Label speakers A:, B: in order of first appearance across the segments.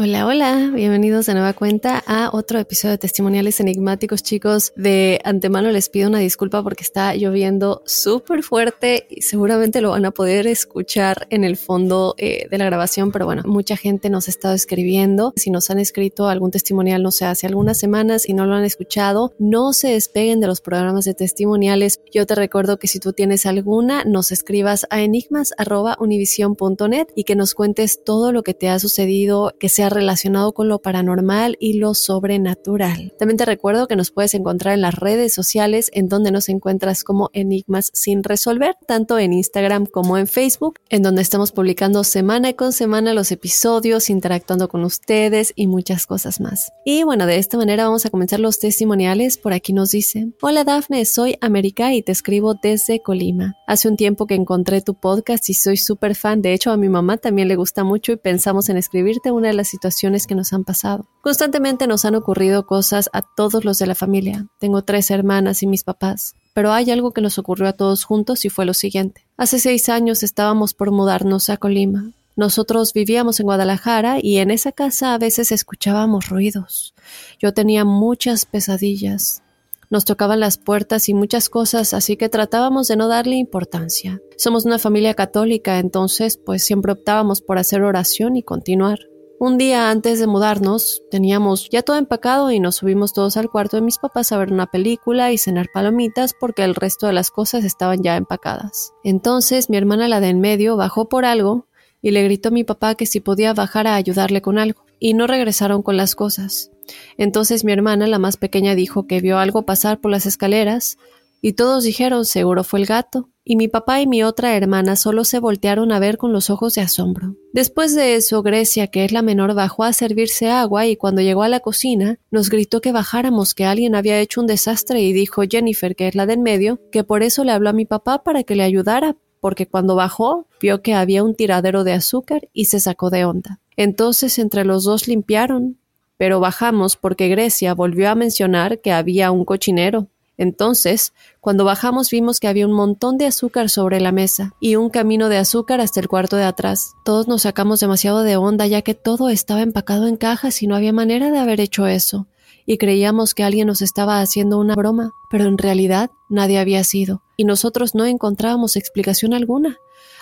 A: Hola, hola, bienvenidos de nueva cuenta a otro episodio de Testimoniales Enigmáticos, chicos. De antemano les pido una disculpa porque está lloviendo súper fuerte y seguramente lo van a poder escuchar en el fondo eh, de la grabación, pero bueno, mucha gente nos ha estado escribiendo. Si nos han escrito algún testimonial, no sé, hace algunas semanas y no lo han escuchado, no se despeguen de los programas de testimoniales. Yo te recuerdo que si tú tienes alguna, nos escribas a enigmas.univision.net y que nos cuentes todo lo que te ha sucedido, que sea relacionado con lo paranormal y lo sobrenatural. También te recuerdo que nos puedes encontrar en las redes sociales en donde nos encuentras como Enigmas sin resolver, tanto en Instagram como en Facebook, en donde estamos publicando semana con semana los episodios, interactuando con ustedes y muchas cosas más. Y bueno, de esta manera vamos a comenzar los testimoniales. Por aquí nos dice, hola Dafne, soy América y te escribo desde Colima. Hace un tiempo que encontré tu podcast y soy súper fan, de hecho a mi mamá también le gusta mucho y pensamos en escribirte una de las situaciones que nos han pasado. Constantemente nos han ocurrido cosas a todos los de la familia. Tengo tres hermanas y mis papás. Pero hay algo que nos ocurrió a todos juntos y fue lo siguiente. Hace seis años estábamos por mudarnos a Colima. Nosotros vivíamos en Guadalajara y en esa casa a veces escuchábamos ruidos. Yo tenía muchas pesadillas. Nos tocaban las puertas y muchas cosas, así que tratábamos de no darle importancia. Somos una familia católica, entonces pues siempre optábamos por hacer oración y continuar. Un día antes de mudarnos, teníamos ya todo empacado y nos subimos todos al cuarto de mis papás a ver una película y cenar palomitas porque el resto de las cosas estaban ya empacadas. Entonces mi hermana la de en medio bajó por algo y le gritó a mi papá que si podía bajar a ayudarle con algo, y no regresaron con las cosas. Entonces mi hermana, la más pequeña, dijo que vio algo pasar por las escaleras, y todos dijeron seguro fue el gato, y mi papá y mi otra hermana solo se voltearon a ver con los ojos de asombro. Después de eso, Grecia, que es la menor, bajó a servirse agua y cuando llegó a la cocina nos gritó que bajáramos, que alguien había hecho un desastre y dijo Jennifer, que es la del medio, que por eso le habló a mi papá para que le ayudara, porque cuando bajó vio que había un tiradero de azúcar y se sacó de onda. Entonces entre los dos limpiaron, pero bajamos porque Grecia volvió a mencionar que había un cochinero. Entonces, cuando bajamos vimos que había un montón de azúcar sobre la mesa y un camino de azúcar hasta el cuarto de atrás. Todos nos sacamos demasiado de onda ya que todo estaba empacado en cajas y no había manera de haber hecho eso. Y creíamos que alguien nos estaba haciendo una broma, pero en realidad nadie había sido, y nosotros no encontrábamos explicación alguna.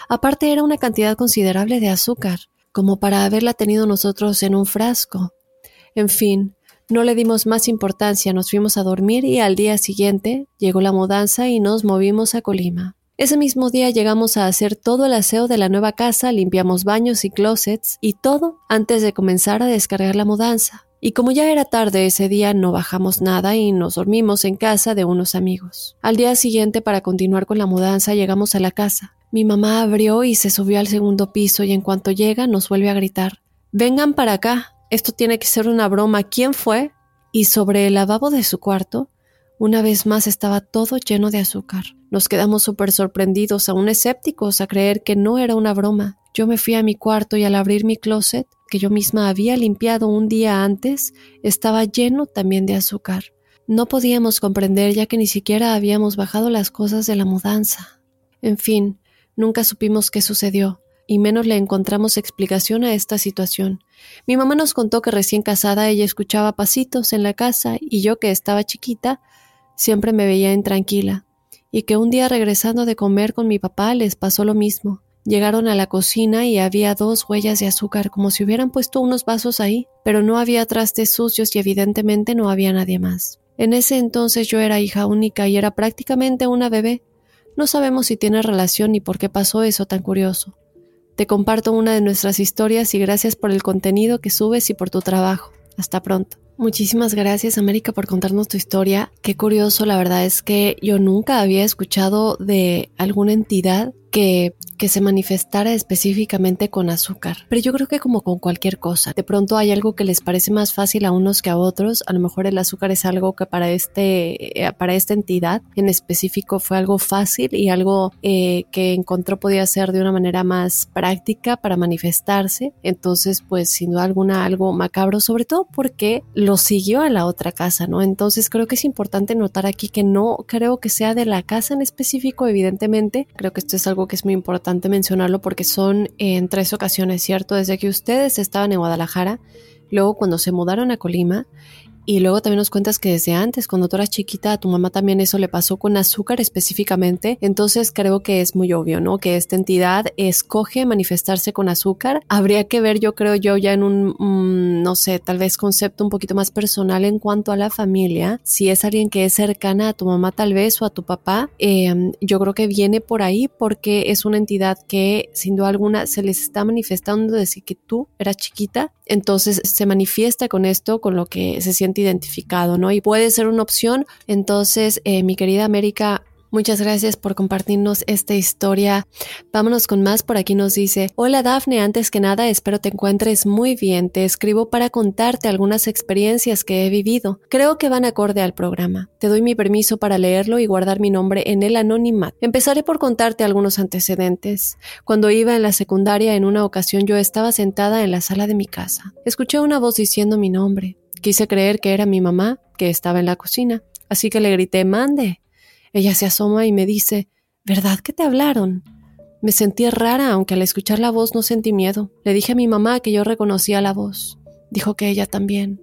A: Aparte era una cantidad considerable de azúcar, como para haberla tenido nosotros en un frasco. En fin, no le dimos más importancia, nos fuimos a dormir y al día siguiente llegó la mudanza y nos movimos a Colima. Ese mismo día llegamos a hacer todo el aseo de la nueva casa, limpiamos baños y closets y todo antes de comenzar a descargar la mudanza. Y como ya era tarde ese día, no bajamos nada y nos dormimos en casa de unos amigos. Al día siguiente, para continuar con la mudanza, llegamos a la casa. Mi mamá abrió y se subió al segundo piso y en cuanto llega nos vuelve a gritar, Vengan para acá, esto tiene que ser una broma, ¿quién fue? Y sobre el lavabo de su cuarto, una vez más estaba todo lleno de azúcar. Nos quedamos súper sorprendidos, aún escépticos, a creer que no era una broma. Yo me fui a mi cuarto y al abrir mi closet, que yo misma había limpiado un día antes, estaba lleno también de azúcar. No podíamos comprender ya que ni siquiera habíamos bajado las cosas de la mudanza. En fin, nunca supimos qué sucedió, y menos le encontramos explicación a esta situación. Mi mamá nos contó que recién casada ella escuchaba pasitos en la casa y yo que estaba chiquita siempre me veía intranquila, y que un día regresando de comer con mi papá les pasó lo mismo. Llegaron a la cocina y había dos huellas de azúcar como si hubieran puesto unos vasos ahí, pero no había trastes sucios y evidentemente no había nadie más. En ese entonces yo era hija única y era prácticamente una bebé. No sabemos si tiene relación ni por qué pasó eso tan curioso. Te comparto una de nuestras historias y gracias por el contenido que subes y por tu trabajo. Hasta pronto. Muchísimas gracias América por contarnos tu historia. Qué curioso, la verdad es que yo nunca había escuchado de alguna entidad que que se manifestara específicamente con azúcar. Pero yo creo que como con cualquier cosa, de pronto hay algo que les parece más fácil a unos que a otros. A lo mejor el azúcar es algo que para este, eh, para esta entidad en específico fue algo fácil y algo eh, que encontró podía ser de una manera más práctica para manifestarse. Entonces, pues sin duda alguna algo macabro, sobre todo porque lo siguió a la otra casa, ¿no? Entonces creo que es importante notar aquí que no creo que sea de la casa en específico, evidentemente. Creo que esto es algo que es muy importante mencionarlo porque son en tres ocasiones, ¿cierto? Desde que ustedes estaban en Guadalajara, luego cuando se mudaron a Colima y luego también nos cuentas que desde antes, cuando tú eras chiquita, a tu mamá también eso le pasó con azúcar específicamente. Entonces creo que es muy obvio, ¿no? Que esta entidad escoge manifestarse con azúcar. Habría que ver, yo creo yo, ya en un, mm, no sé, tal vez concepto un poquito más personal en cuanto a la familia. Si es alguien que es cercana a tu mamá tal vez o a tu papá, em, yo creo que viene por ahí porque es una entidad que sin duda alguna se les está manifestando desde que tú eras chiquita. Entonces se manifiesta con esto, con lo que se siente identificado, ¿no? Y puede ser una opción. Entonces, eh, mi querida América, Muchas gracias por compartirnos esta historia. Vámonos con más. Por aquí nos dice, hola Dafne, antes que nada espero te encuentres muy bien. Te escribo para contarte algunas experiencias que he vivido. Creo que van acorde al programa. Te doy mi permiso para leerlo y guardar mi nombre en el anonimato. Empezaré por contarte algunos antecedentes. Cuando iba en la secundaria, en una ocasión yo estaba sentada en la sala de mi casa. Escuché una voz diciendo mi nombre. Quise creer que era mi mamá, que estaba en la cocina, así que le grité Mande. Ella se asoma y me dice ¿Verdad que te hablaron? Me sentí rara, aunque al escuchar la voz no sentí miedo. Le dije a mi mamá que yo reconocía la voz. Dijo que ella también.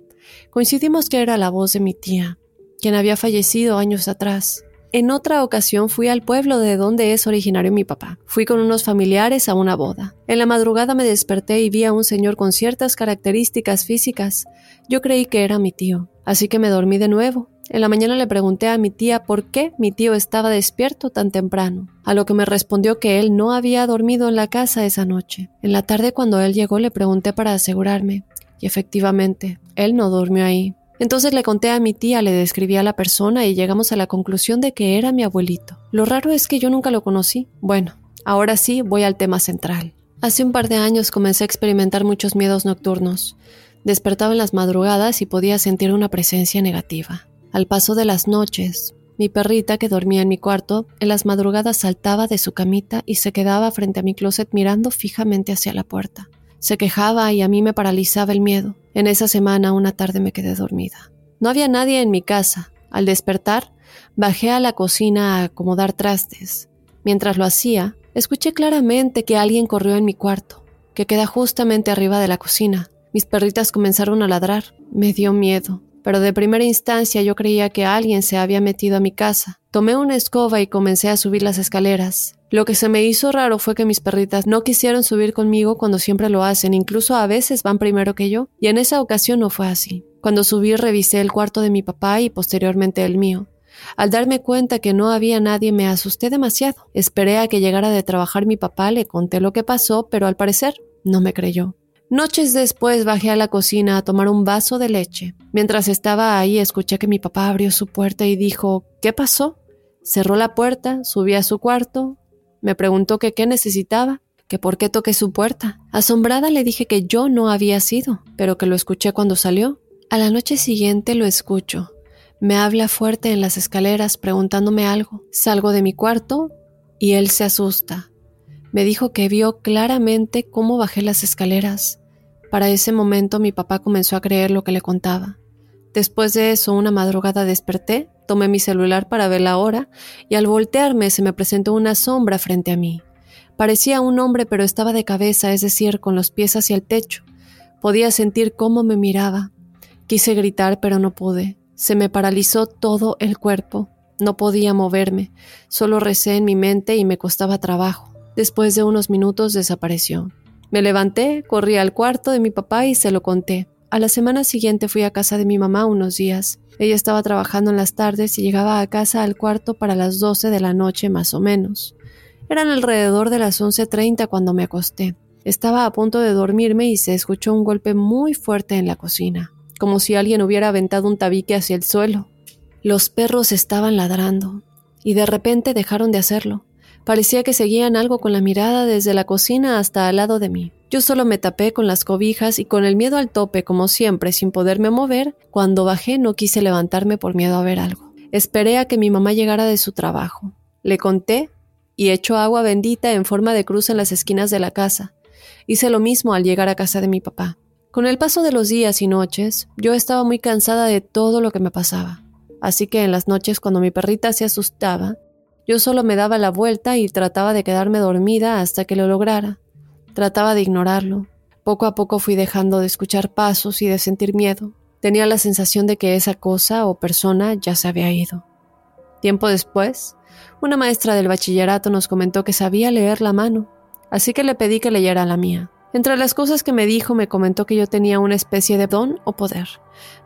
A: Coincidimos que era la voz de mi tía, quien había fallecido años atrás. En otra ocasión fui al pueblo de donde es originario mi papá. Fui con unos familiares a una boda. En la madrugada me desperté y vi a un señor con ciertas características físicas. Yo creí que era mi tío, así que me dormí de nuevo. En la mañana le pregunté a mi tía por qué mi tío estaba despierto tan temprano, a lo que me respondió que él no había dormido en la casa esa noche. En la tarde cuando él llegó le pregunté para asegurarme, y efectivamente, él no durmió ahí. Entonces le conté a mi tía, le describí a la persona y llegamos a la conclusión de que era mi abuelito. Lo raro es que yo nunca lo conocí. Bueno, ahora sí voy al tema central. Hace un par de años comencé a experimentar muchos miedos nocturnos. Despertaba en las madrugadas y podía sentir una presencia negativa. Al paso de las noches, mi perrita que dormía en mi cuarto, en las madrugadas saltaba de su camita y se quedaba frente a mi closet mirando fijamente hacia la puerta. Se quejaba y a mí me paralizaba el miedo. En esa semana una tarde me quedé dormida. No había nadie en mi casa. Al despertar, bajé a la cocina a acomodar trastes. Mientras lo hacía, escuché claramente que alguien corrió en mi cuarto, que queda justamente arriba de la cocina. Mis perritas comenzaron a ladrar. Me dio miedo, pero de primera instancia yo creía que alguien se había metido a mi casa. Tomé una escoba y comencé a subir las escaleras. Lo que se me hizo raro fue que mis perritas no quisieron subir conmigo cuando siempre lo hacen, incluso a veces van primero que yo, y en esa ocasión no fue así. Cuando subí revisé el cuarto de mi papá y posteriormente el mío. Al darme cuenta que no había nadie me asusté demasiado. Esperé a que llegara de trabajar mi papá, le conté lo que pasó, pero al parecer no me creyó. Noches después bajé a la cocina a tomar un vaso de leche. Mientras estaba ahí escuché que mi papá abrió su puerta y dijo ¿Qué pasó? Cerró la puerta, subí a su cuarto, me preguntó que qué necesitaba, que por qué toqué su puerta. Asombrada le dije que yo no había sido, pero que lo escuché cuando salió. A la noche siguiente lo escucho. Me habla fuerte en las escaleras preguntándome algo. Salgo de mi cuarto y él se asusta. Me dijo que vio claramente cómo bajé las escaleras. Para ese momento mi papá comenzó a creer lo que le contaba. Después de eso, una madrugada desperté, tomé mi celular para ver la hora y al voltearme se me presentó una sombra frente a mí. Parecía un hombre pero estaba de cabeza, es decir, con los pies hacia el techo. Podía sentir cómo me miraba. Quise gritar pero no pude. Se me paralizó todo el cuerpo. No podía moverme. Solo recé en mi mente y me costaba trabajo. Después de unos minutos desapareció. Me levanté, corrí al cuarto de mi papá y se lo conté. A la semana siguiente fui a casa de mi mamá unos días. Ella estaba trabajando en las tardes y llegaba a casa al cuarto para las 12 de la noche más o menos. Eran alrededor de las 11.30 cuando me acosté. Estaba a punto de dormirme y se escuchó un golpe muy fuerte en la cocina, como si alguien hubiera aventado un tabique hacia el suelo. Los perros estaban ladrando, y de repente dejaron de hacerlo. Parecía que seguían algo con la mirada desde la cocina hasta al lado de mí. Yo solo me tapé con las cobijas y con el miedo al tope, como siempre, sin poderme mover. Cuando bajé no quise levantarme por miedo a ver algo. Esperé a que mi mamá llegara de su trabajo. Le conté y echó agua bendita en forma de cruz en las esquinas de la casa. Hice lo mismo al llegar a casa de mi papá. Con el paso de los días y noches, yo estaba muy cansada de todo lo que me pasaba. Así que en las noches cuando mi perrita se asustaba, yo solo me daba la vuelta y trataba de quedarme dormida hasta que lo lograra. Trataba de ignorarlo. Poco a poco fui dejando de escuchar pasos y de sentir miedo. Tenía la sensación de que esa cosa o persona ya se había ido. Tiempo después, una maestra del bachillerato nos comentó que sabía leer la mano, así que le pedí que leyera la mía. Entre las cosas que me dijo, me comentó que yo tenía una especie de don o poder.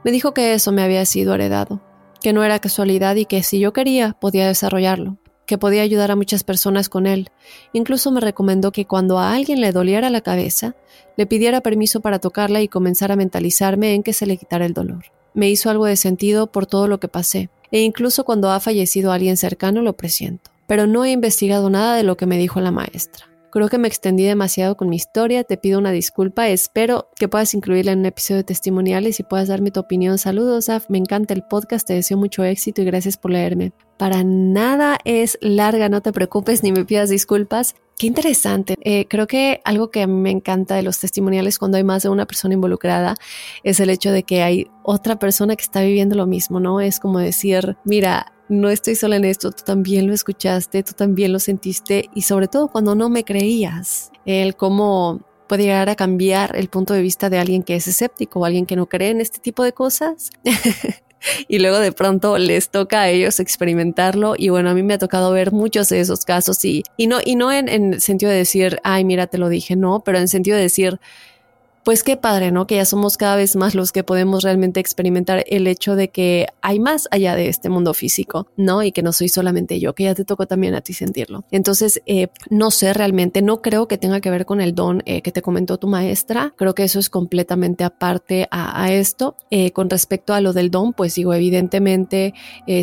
A: Me dijo que eso me había sido heredado, que no era casualidad y que si yo quería podía desarrollarlo que podía ayudar a muchas personas con él. Incluso me recomendó que cuando a alguien le doliera la cabeza, le pidiera permiso para tocarla y comenzar a mentalizarme en que se le quitara el dolor. Me hizo algo de sentido por todo lo que pasé, e incluso cuando ha fallecido alguien cercano lo presiento. Pero no he investigado nada de lo que me dijo la maestra. Creo que me extendí demasiado con mi historia, te pido una disculpa, espero que puedas incluirla en un episodio de testimoniales y puedas darme tu opinión. Saludos, Af, me encanta el podcast, te deseo mucho éxito y gracias por leerme. Para nada es larga, no te preocupes ni me pidas disculpas. Qué interesante. Eh, creo que algo que a mí me encanta de los testimoniales cuando hay más de una persona involucrada es el hecho de que hay otra persona que está viviendo lo mismo, ¿no? Es como decir, mira, no estoy sola en esto, tú también lo escuchaste, tú también lo sentiste y sobre todo cuando no me creías, el cómo puede llegar a cambiar el punto de vista de alguien que es escéptico o alguien que no cree en este tipo de cosas. y luego de pronto les toca a ellos experimentarlo y bueno, a mí me ha tocado ver muchos de esos casos y, y no, y no en, en el sentido de decir, ay, mira, te lo dije, no, pero en el sentido de decir, pues qué padre, ¿no? Que ya somos cada vez más los que podemos realmente experimentar el hecho de que hay más allá de este mundo físico, ¿no? Y que no soy solamente yo, que ya te tocó también a ti sentirlo. Entonces, eh, no sé realmente, no creo que tenga que ver con el don eh, que te comentó tu maestra. Creo que eso es completamente aparte a, esto. Eh, con respecto a lo del don, pues digo, evidentemente,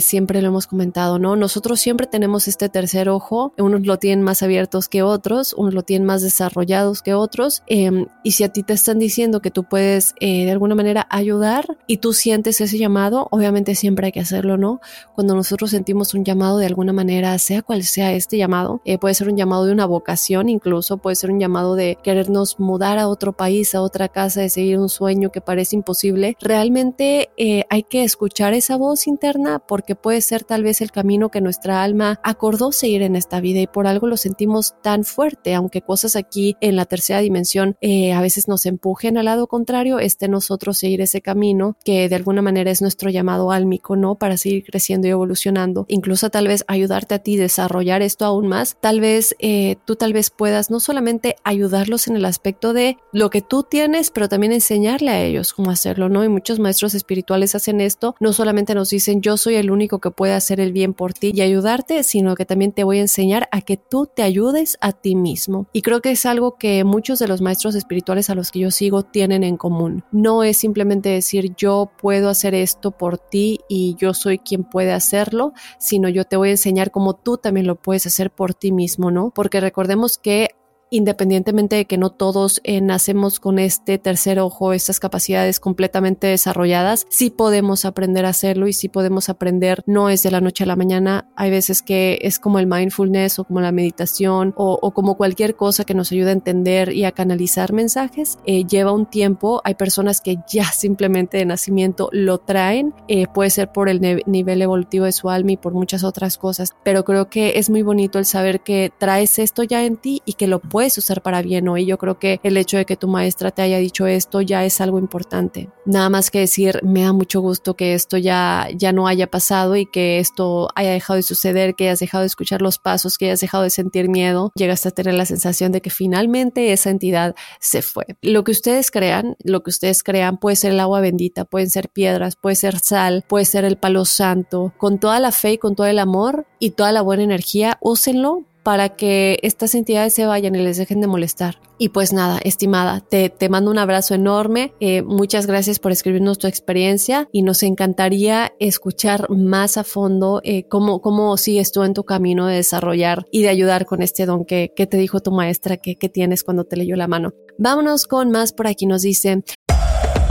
A: siempre lo hemos comentado, ¿no? Nosotros siempre tenemos este tercer ojo, unos lo tienen más abiertos que otros, unos lo tienen más desarrollados que otros. Em, y si a ti te diciendo que tú puedes eh, de alguna manera ayudar y tú sientes ese llamado, obviamente siempre hay que hacerlo, ¿no? Cuando nosotros sentimos un llamado de alguna manera, sea cual sea este llamado, eh, puede ser un llamado de una vocación, incluso puede ser un llamado de querernos mudar a otro país, a otra casa, de seguir un sueño que parece imposible, realmente eh, hay que escuchar esa voz interna porque puede ser tal vez el camino que nuestra alma acordó seguir en esta vida y por algo lo sentimos tan fuerte, aunque cosas aquí en la tercera dimensión a veces nos empujen al lado contrario, esté nosotros seguir ese camino que de alguna manera es nuestro llamado álmico, ¿no? Para seguir creciendo y evolucionando. Incluso tal vez ayudarte a ti desarrollar esto aún más. Tal vez eh, tú tal vez puedas no solamente ayudarlos en el aspecto de lo que tú tienes, pero también enseñarle a ellos cómo hacerlo, ¿no? Y muchos maestros espirituales hacen esto. No solamente nos dicen yo soy el único que puede hacer el bien por ti y ayudarte, sino que también te voy a enseñar a que tú te ayudes a ti mismo. Y creo que es algo que muchos de los maestros espirituales a los que yo sigo tienen en común. No es simplemente decir yo puedo hacer esto por ti y yo soy quien puede hacerlo, sino yo te voy a enseñar cómo tú también lo puedes hacer por ti mismo, ¿no? Porque recordemos que independientemente de que no todos eh, nacemos con este tercer ojo, estas capacidades completamente desarrolladas, sí podemos aprender a hacerlo y sí podemos aprender, no es de la noche a la mañana, hay veces que es como el mindfulness o como la meditación o, como cualquier cosa que nos ayude a entender y a canalizar mensajes, eh, lleva un tiempo, hay personas que ya simplemente de nacimiento lo traen, eh, puede ser por el nivel evolutivo de su alma y por muchas otras cosas, pero creo que es muy bonito el saber que traes esto ya en ti y que lo puedes usar para bien hoy. Yo creo que el hecho de que tu maestra te haya dicho esto ya es algo importante. Nada más que decir, me da mucho gusto que esto ya, ya no haya pasado y que esto haya dejado de suceder, que hayas dejado de escuchar los pasos, que hayas dejado de sentir miedo. Llegaste a tener la sensación de que finalmente esa entidad se fue. Lo que ustedes crean, lo que ustedes crean puede ser el agua bendita, pueden ser piedras, puede ser sal, puede ser el palo santo. Con toda la fe y con todo el amor y toda la buena energía, úsenlo para que estas entidades se vayan y les dejen de molestar. Y pues nada, estimada, te, te mando un abrazo enorme. Eh, muchas gracias por escribirnos tu experiencia y nos encantaría escuchar más a fondo eh, cómo, cómo sigues tú en tu camino de desarrollar y de ayudar con este don que, que te dijo tu maestra que, que tienes cuando te leyó la mano. Vámonos con más por aquí. Nos dice...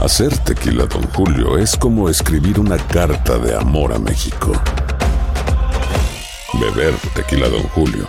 B: Hacer tequila, don Julio, es como escribir una carta de amor a México. Beber tequila, don Julio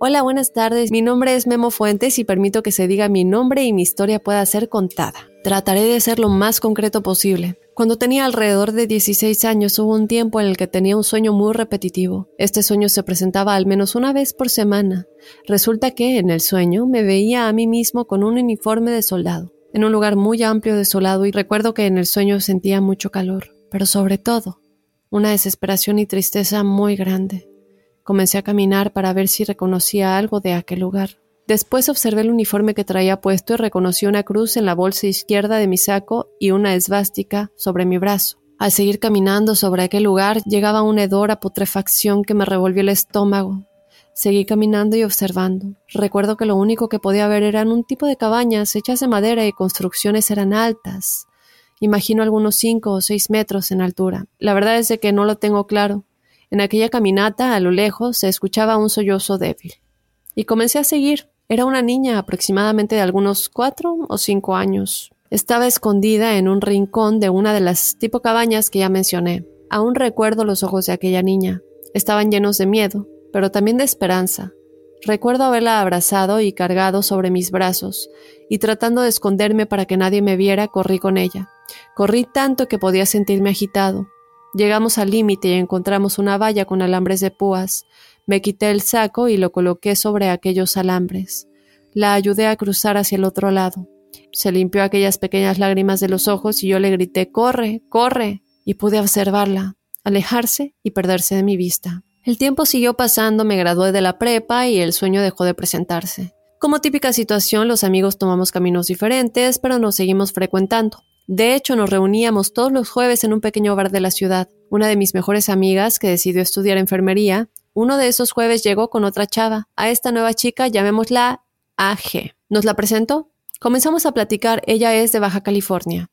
A: Hola, buenas tardes. Mi nombre es Memo Fuentes y permito que se diga mi nombre y mi historia pueda ser contada. Trataré de ser lo más concreto posible. Cuando tenía alrededor de 16 años hubo un tiempo en el que tenía un sueño muy repetitivo. Este sueño se presentaba al menos una vez por semana. Resulta que en el sueño me veía a mí mismo con un uniforme de soldado, en un lugar muy amplio desolado y recuerdo que en el sueño sentía mucho calor, pero sobre todo una desesperación y tristeza muy grande. Comencé a caminar para ver si reconocía algo de aquel lugar. Después observé el uniforme que traía puesto y reconocí una cruz en la bolsa izquierda de mi saco y una esvástica sobre mi brazo. Al seguir caminando sobre aquel lugar llegaba un hedor a putrefacción que me revolvió el estómago. Seguí caminando y observando. Recuerdo que lo único que podía ver eran un tipo de cabañas hechas de madera y construcciones eran altas. Imagino algunos cinco o seis metros en altura. La verdad es de que no lo tengo claro. En aquella caminata, a lo lejos, se escuchaba un sollozo débil. Y comencé a seguir. Era una niña aproximadamente de algunos cuatro o cinco años. Estaba escondida en un rincón de una de las tipo cabañas que ya mencioné. Aún recuerdo los ojos de aquella niña. Estaban llenos de miedo, pero también de esperanza. Recuerdo haberla abrazado y cargado sobre mis brazos, y tratando de esconderme para que nadie me viera, corrí con ella. Corrí tanto que podía sentirme agitado. Llegamos al límite y encontramos una valla con alambres de púas. Me quité el saco y lo coloqué sobre aquellos alambres. La ayudé a cruzar hacia el otro lado. Se limpió aquellas pequeñas lágrimas de los ojos y yo le grité Corre, corre. y pude observarla, alejarse y perderse de mi vista. El tiempo siguió pasando, me gradué de la prepa y el sueño dejó de presentarse. Como típica situación, los amigos tomamos caminos diferentes, pero nos seguimos frecuentando. De hecho, nos reuníamos todos los jueves en un pequeño bar de la ciudad. Una de mis mejores amigas, que decidió estudiar enfermería, uno de esos jueves llegó con otra chava. A esta nueva chica llamémosla AG. ¿Nos la presentó? Comenzamos a platicar, ella es de Baja California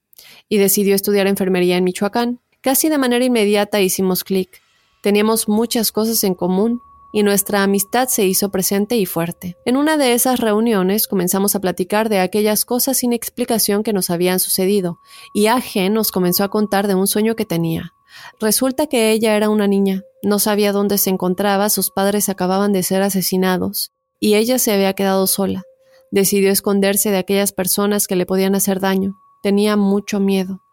A: y decidió estudiar enfermería en Michoacán. Casi de manera inmediata hicimos clic. Teníamos muchas cosas en común y nuestra amistad se hizo presente y fuerte. En una de esas reuniones comenzamos a platicar de aquellas cosas sin explicación que nos habían sucedido, y AG nos comenzó a contar de un sueño que tenía. Resulta que ella era una niña, no sabía dónde se encontraba, sus padres acababan de ser asesinados, y ella se había quedado sola. Decidió esconderse de aquellas personas que le podían hacer daño. Tenía mucho miedo.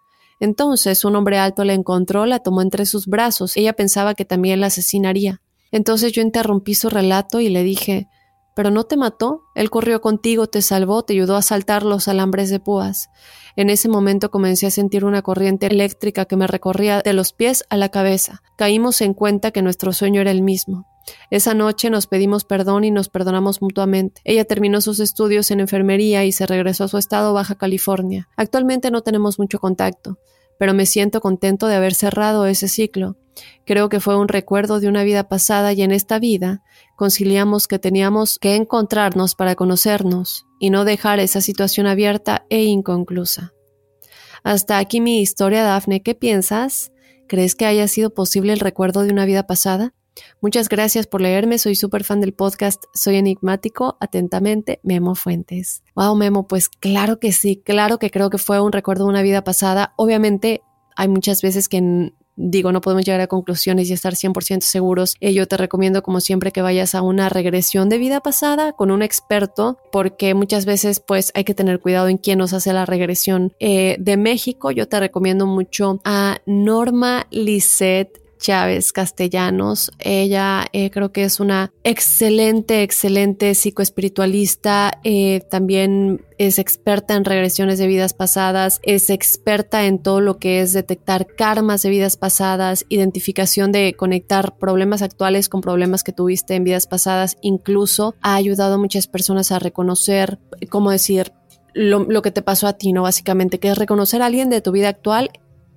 A: Entonces un hombre alto la encontró, la tomó entre sus brazos. Ella pensaba que también la asesinaría. Entonces yo interrumpí su relato y le dije ¿Pero no te mató? Él corrió contigo, te salvó, te ayudó a saltar los alambres de púas. En ese momento comencé a sentir una corriente eléctrica que me recorría de los pies a la cabeza. Caímos en cuenta que nuestro sueño era el mismo. Esa noche nos pedimos perdón y nos perdonamos mutuamente. Ella terminó sus estudios en enfermería y se regresó a su estado Baja California. Actualmente no tenemos mucho contacto, pero me siento contento de haber cerrado ese ciclo. Creo que fue un recuerdo de una vida pasada y en esta vida conciliamos que teníamos que encontrarnos para conocernos y no dejar esa situación abierta e inconclusa. Hasta aquí mi historia, Dafne. ¿Qué piensas? ¿Crees que haya sido posible el recuerdo de una vida pasada? Muchas gracias por leerme, soy súper fan del podcast, soy enigmático, atentamente, Memo Fuentes. Wow, Memo, pues claro que sí, claro que creo que fue un recuerdo de una vida pasada. Obviamente hay muchas veces que digo, no podemos llegar a conclusiones y estar 100% seguros. Eh, yo te recomiendo, como siempre, que vayas a una regresión de vida pasada con un experto, porque muchas veces, pues, hay que tener cuidado en quién nos hace la regresión. Eh, de México, yo te recomiendo mucho a Norma Lisette Chávez Castellanos. Ella eh, creo que es una excelente, excelente psicoespiritualista. Eh, también es experta en regresiones de vidas pasadas, es experta en todo lo que es detectar karmas de vidas pasadas, identificación de conectar problemas actuales con problemas que tuviste en vidas pasadas. Incluso ha ayudado a muchas personas a reconocer, cómo decir, lo, lo que te pasó a ti, ¿no? Básicamente, que es reconocer a alguien de tu vida actual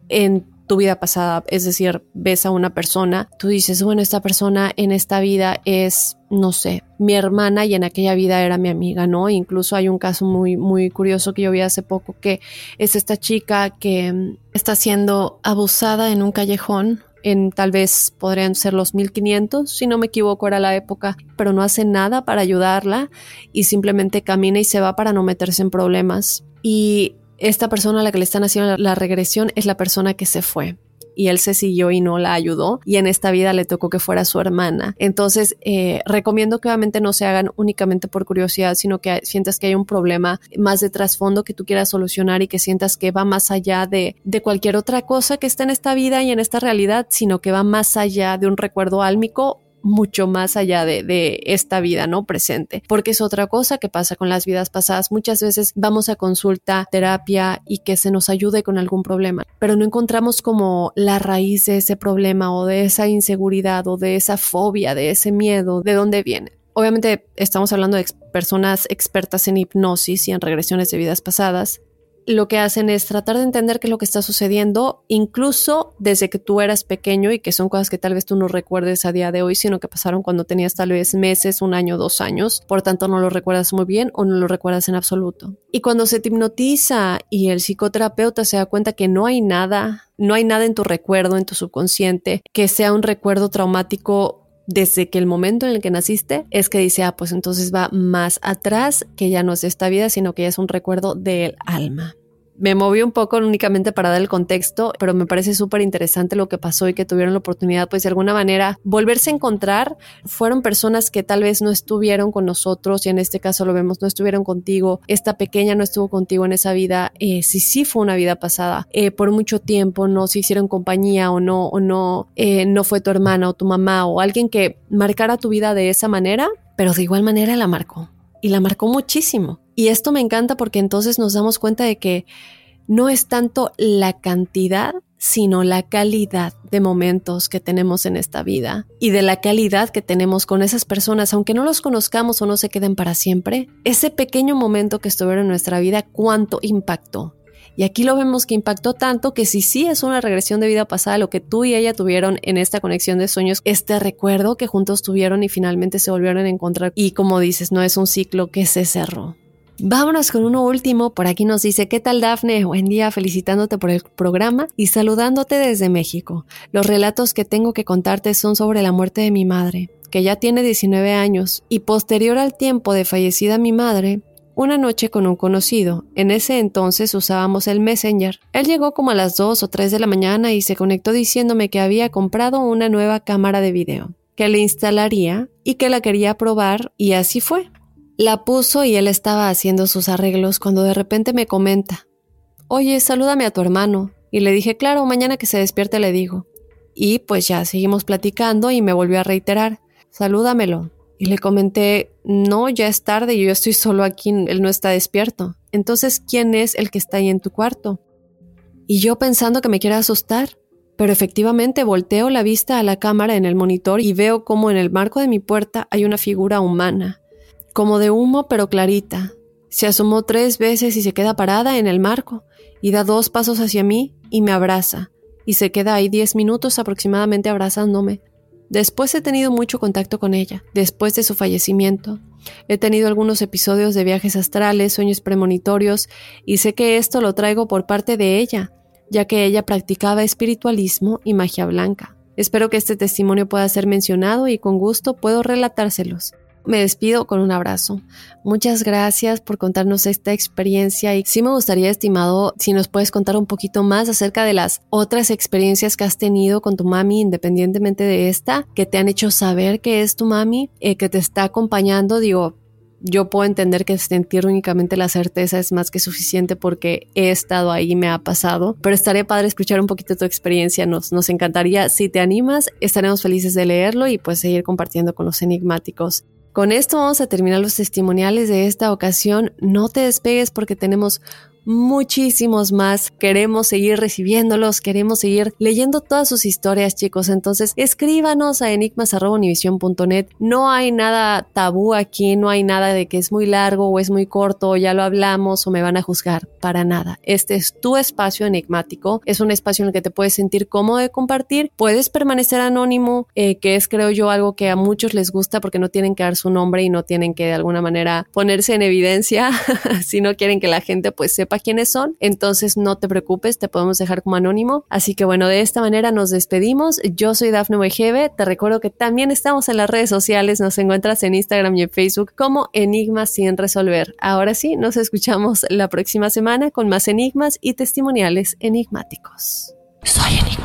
A: en tu vida pasada, es decir, ves a una persona, tú dices, bueno, esta persona en esta vida es, no sé, mi hermana y en aquella vida era mi amiga, ¿no? Incluso hay un caso muy, muy curioso que yo vi hace poco, que es esta chica que mm, está siendo abusada en un callejón en tal vez podrían ser los 1500, si no me equivoco era la época, pero no hace nada para ayudarla y simplemente camina y se va para no meterse en problemas. Y esta persona a la que le están haciendo la regresión es la persona que se fue y él se siguió y no la ayudó y en esta vida le tocó que fuera su hermana. Entonces, eh, recomiendo que obviamente no se hagan únicamente por curiosidad, sino que sientas que hay un problema más de trasfondo que tú quieras solucionar y que sientas que va más allá de, de cualquier otra cosa que está en esta vida y en esta realidad, sino que va más allá de un recuerdo álmico mucho más allá de, esta vida, ¿no? Presente. Porque es otra cosa que pasa con las vidas pasadas. Muchas veces vamos a consulta, terapia y que se nos ayude con algún problema, pero no encontramos como la raíz de ese problema o de esa inseguridad o de esa fobia, de ese miedo, de dónde viene. Obviamente estamos hablando de personas expertas en hipnosis y en regresiones de vidas pasadas, lo que hacen es tratar de entender qué es lo que está sucediendo, incluso desde que tú eras pequeño y que son cosas que tal vez tú no recuerdes a día de hoy, sino que pasaron cuando tenías tal vez meses, un año, dos años, por tanto no lo recuerdas muy bien o no lo recuerdas en absoluto. Y cuando se te hipnotiza y el psicoterapeuta se da cuenta que no hay nada, no hay nada en tu recuerdo, en tu subconsciente, que sea un recuerdo traumático desde que el momento en el que naciste es que dice, ah, pues entonces va más atrás, que ya no es esta vida, sino que ya es un recuerdo del alma. Me movió un poco únicamente para dar el contexto, pero me parece súper interesante lo que pasó y que tuvieron la oportunidad, pues de alguna manera, volverse a encontrar. Fueron personas que tal vez no estuvieron con nosotros y en este caso lo vemos, no estuvieron contigo. Esta pequeña no estuvo contigo en esa vida, eh, si sí fue una vida pasada, eh, por mucho tiempo no se hicieron compañía o no, o no, eh, no fue tu hermana o tu mamá o alguien que marcara tu vida de esa manera, pero de igual manera la marcó y la marcó muchísimo. Y esto me encanta porque entonces nos damos cuenta de que no es tanto la cantidad, sino la calidad de momentos que tenemos en esta vida y de la calidad que tenemos con esas personas, aunque no los conozcamos o no se queden para siempre. Ese pequeño momento que estuvieron en nuestra vida, cuánto impactó. Y aquí lo vemos que impactó tanto que si sí es una regresión de vida pasada, lo que tú y ella tuvieron en esta conexión de sueños, este recuerdo que juntos tuvieron y finalmente se volvieron a encontrar. Y como dices, no es un ciclo que se cerró. Vámonos con uno último. Por aquí nos dice, ¿qué tal Dafne? Buen día, felicitándote por el programa y saludándote desde México. Los relatos que tengo que contarte son sobre la muerte de mi madre, que ya tiene 19 años, y posterior al tiempo de fallecida mi madre, una noche con un conocido. En ese entonces usábamos el Messenger. Él llegó como a las 2 o 3 de la mañana y se conectó diciéndome que había comprado una nueva cámara de video, que le instalaría y que la quería probar y así fue. La puso y él estaba haciendo sus arreglos cuando de repente me comenta, Oye, salúdame a tu hermano. Y le dije, claro, mañana que se despierte le digo. Y pues ya seguimos platicando y me volvió a reiterar, salúdamelo. Y le comenté, no, ya es tarde yo estoy solo aquí, él no está despierto. Entonces, ¿quién es el que está ahí en tu cuarto? Y yo pensando que me quiere asustar, pero efectivamente volteo la vista a la cámara en el monitor y veo como en el marco de mi puerta hay una figura humana, como de humo pero clarita. Se asomó tres veces y se queda parada en el marco, y da dos pasos hacia mí y me abraza, y se queda ahí diez minutos aproximadamente abrazándome. Después he tenido mucho contacto con ella, después de su fallecimiento. He tenido algunos episodios de viajes astrales, sueños premonitorios, y sé que esto lo traigo por parte de ella, ya que ella practicaba espiritualismo y magia blanca. Espero que este testimonio pueda ser mencionado y con gusto puedo relatárselos. Me despido con un abrazo. Muchas gracias por contarnos esta experiencia y sí me gustaría, estimado, si nos puedes contar un poquito más acerca de las otras experiencias que has tenido con tu mami, independientemente de esta, que te han hecho saber que es tu mami, eh, que te está acompañando. Digo, yo puedo entender que sentir únicamente la certeza es más que suficiente porque he estado ahí y me ha pasado, pero estaría padre escuchar un poquito tu experiencia, nos, encantaría. Si te animas, estaremos felices de leerlo y pues seguir compartiendo con los enigmáticos. Con esto vamos a terminar los testimoniales de esta ocasión. No te despegues porque tenemos muchísimos más. Queremos seguir recibiéndolos, queremos seguir leyendo todas sus historias, chicos. Entonces, escríbanos a enigmas.univision.net. No hay nada tabú aquí, no hay nada de que es muy largo o es muy corto, o ya lo hablamos o me van a juzgar. Para nada. Este es tu espacio enigmático. Es un espacio en el que te puedes sentir cómodo de compartir. Puedes permanecer anónimo, eh, que es, creo yo, algo que a muchos les gusta porque no tienen que dar su nombre y no tienen que de alguna manera ponerse en evidencia si no quieren que la gente pues sepa quiénes son, entonces no te preocupes, te podemos dejar como anónimo. Así que bueno, de esta manera nos despedimos. Yo soy Dafne Wegebe, te recuerdo que también estamos en las redes sociales, nos encuentras en Instagram y en Facebook como Enigmas sin resolver. Ahora sí, nos escuchamos la próxima semana con más enigmas y testimoniales enigmáticos. Soy enigmático.